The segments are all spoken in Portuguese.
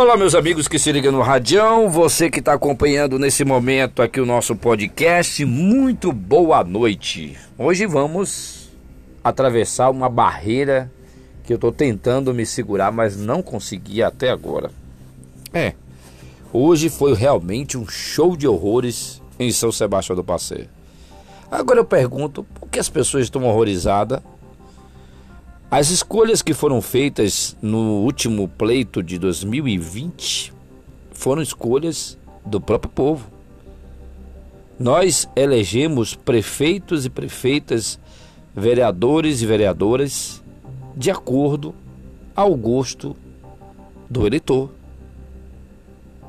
Olá, meus amigos que se ligam no Radião, você que está acompanhando nesse momento aqui o nosso podcast, muito boa noite. Hoje vamos atravessar uma barreira que eu estou tentando me segurar, mas não consegui até agora. É, hoje foi realmente um show de horrores em São Sebastião do Passeio. Agora eu pergunto, por que as pessoas estão horrorizadas as escolhas que foram feitas no último pleito de 2020 foram escolhas do próprio povo. Nós elegemos prefeitos e prefeitas, vereadores e vereadoras de acordo ao gosto do eleitor.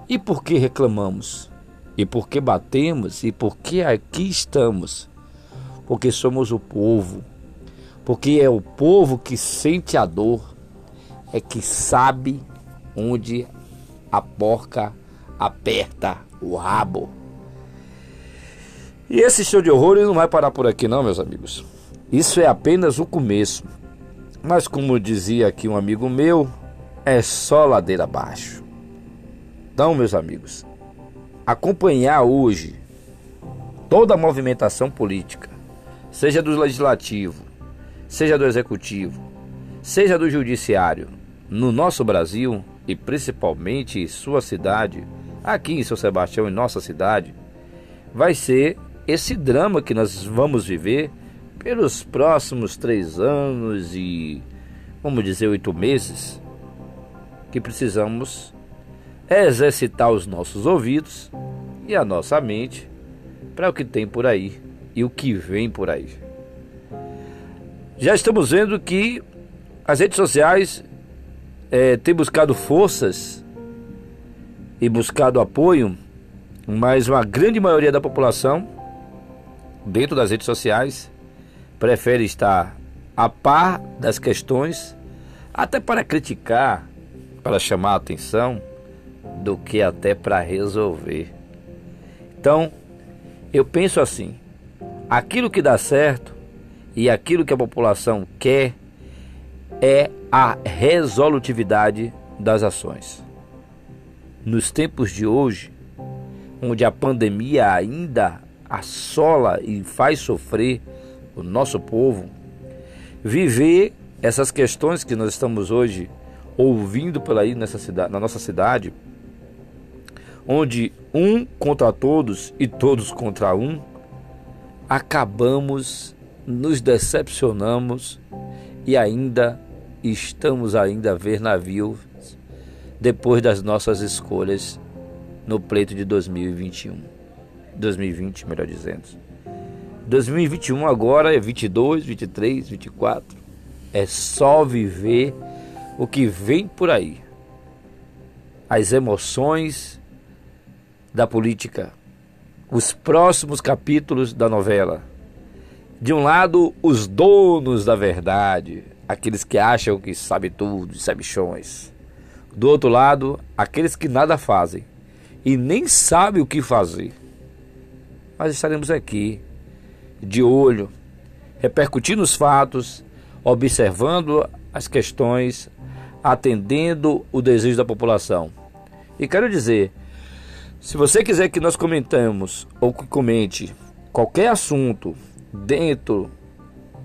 E por que reclamamos? E por que batemos? E por que aqui estamos? Porque somos o povo porque é o povo que sente a dor, é que sabe onde a porca aperta o rabo. E esse show de horrores não vai parar por aqui, não, meus amigos. Isso é apenas o começo. Mas, como dizia aqui um amigo meu, é só ladeira abaixo. Então, meus amigos, acompanhar hoje toda a movimentação política, seja do legislativo, seja do executivo, seja do judiciário, no nosso Brasil e principalmente em sua cidade, aqui em São Sebastião, em nossa cidade, vai ser esse drama que nós vamos viver pelos próximos três anos e, vamos dizer, oito meses, que precisamos exercitar os nossos ouvidos e a nossa mente para o que tem por aí e o que vem por aí já estamos vendo que as redes sociais é, têm buscado forças e buscado apoio, mas uma grande maioria da população, dentro das redes sociais, prefere estar a par das questões, até para criticar, para chamar a atenção, do que até para resolver. Então, eu penso assim: aquilo que dá certo e aquilo que a população quer é a resolutividade das ações. Nos tempos de hoje, onde a pandemia ainda assola e faz sofrer o nosso povo, viver essas questões que nós estamos hoje ouvindo por aí nessa cidade, na nossa cidade, onde um contra todos e todos contra um, acabamos nos decepcionamos e ainda estamos ainda a ver navios depois das nossas escolhas no pleito de 2021. 2020, melhor dizendo. 2021 agora é 22, 23, 24. É só viver o que vem por aí. As emoções da política, os próximos capítulos da novela de um lado, os donos da verdade, aqueles que acham que sabem tudo, sabichões. Do outro lado, aqueles que nada fazem e nem sabem o que fazer. Mas estaremos aqui, de olho, repercutindo os fatos, observando as questões, atendendo o desejo da população. E quero dizer, se você quiser que nós comentemos ou que comente qualquer assunto dentro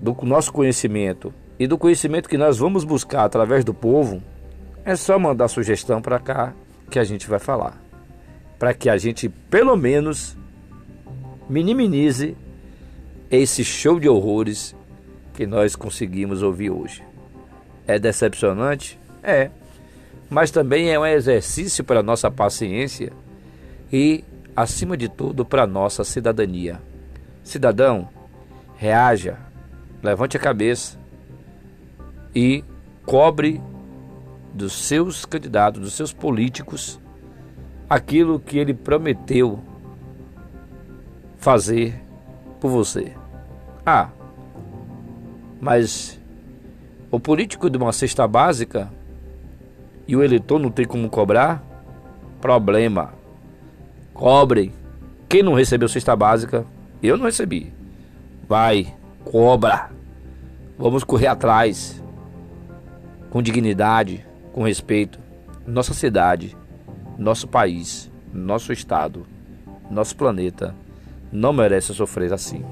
do nosso conhecimento e do conhecimento que nós vamos buscar através do povo, é só mandar sugestão para cá que a gente vai falar. Para que a gente, pelo menos, minimize esse show de horrores que nós conseguimos ouvir hoje. É decepcionante? É. Mas também é um exercício para a nossa paciência e, acima de tudo, para a nossa cidadania. Cidadão, reaja, levante a cabeça e cobre dos seus candidatos, dos seus políticos, aquilo que ele prometeu fazer por você. Ah, mas o político de uma cesta básica e o eleitor não tem como cobrar? Problema. Cobrem. Quem não recebeu cesta básica, eu não recebi. Vai, cobra. Vamos correr atrás. Com dignidade, com respeito. Nossa cidade, nosso país, nosso estado, nosso planeta não merece sofrer assim.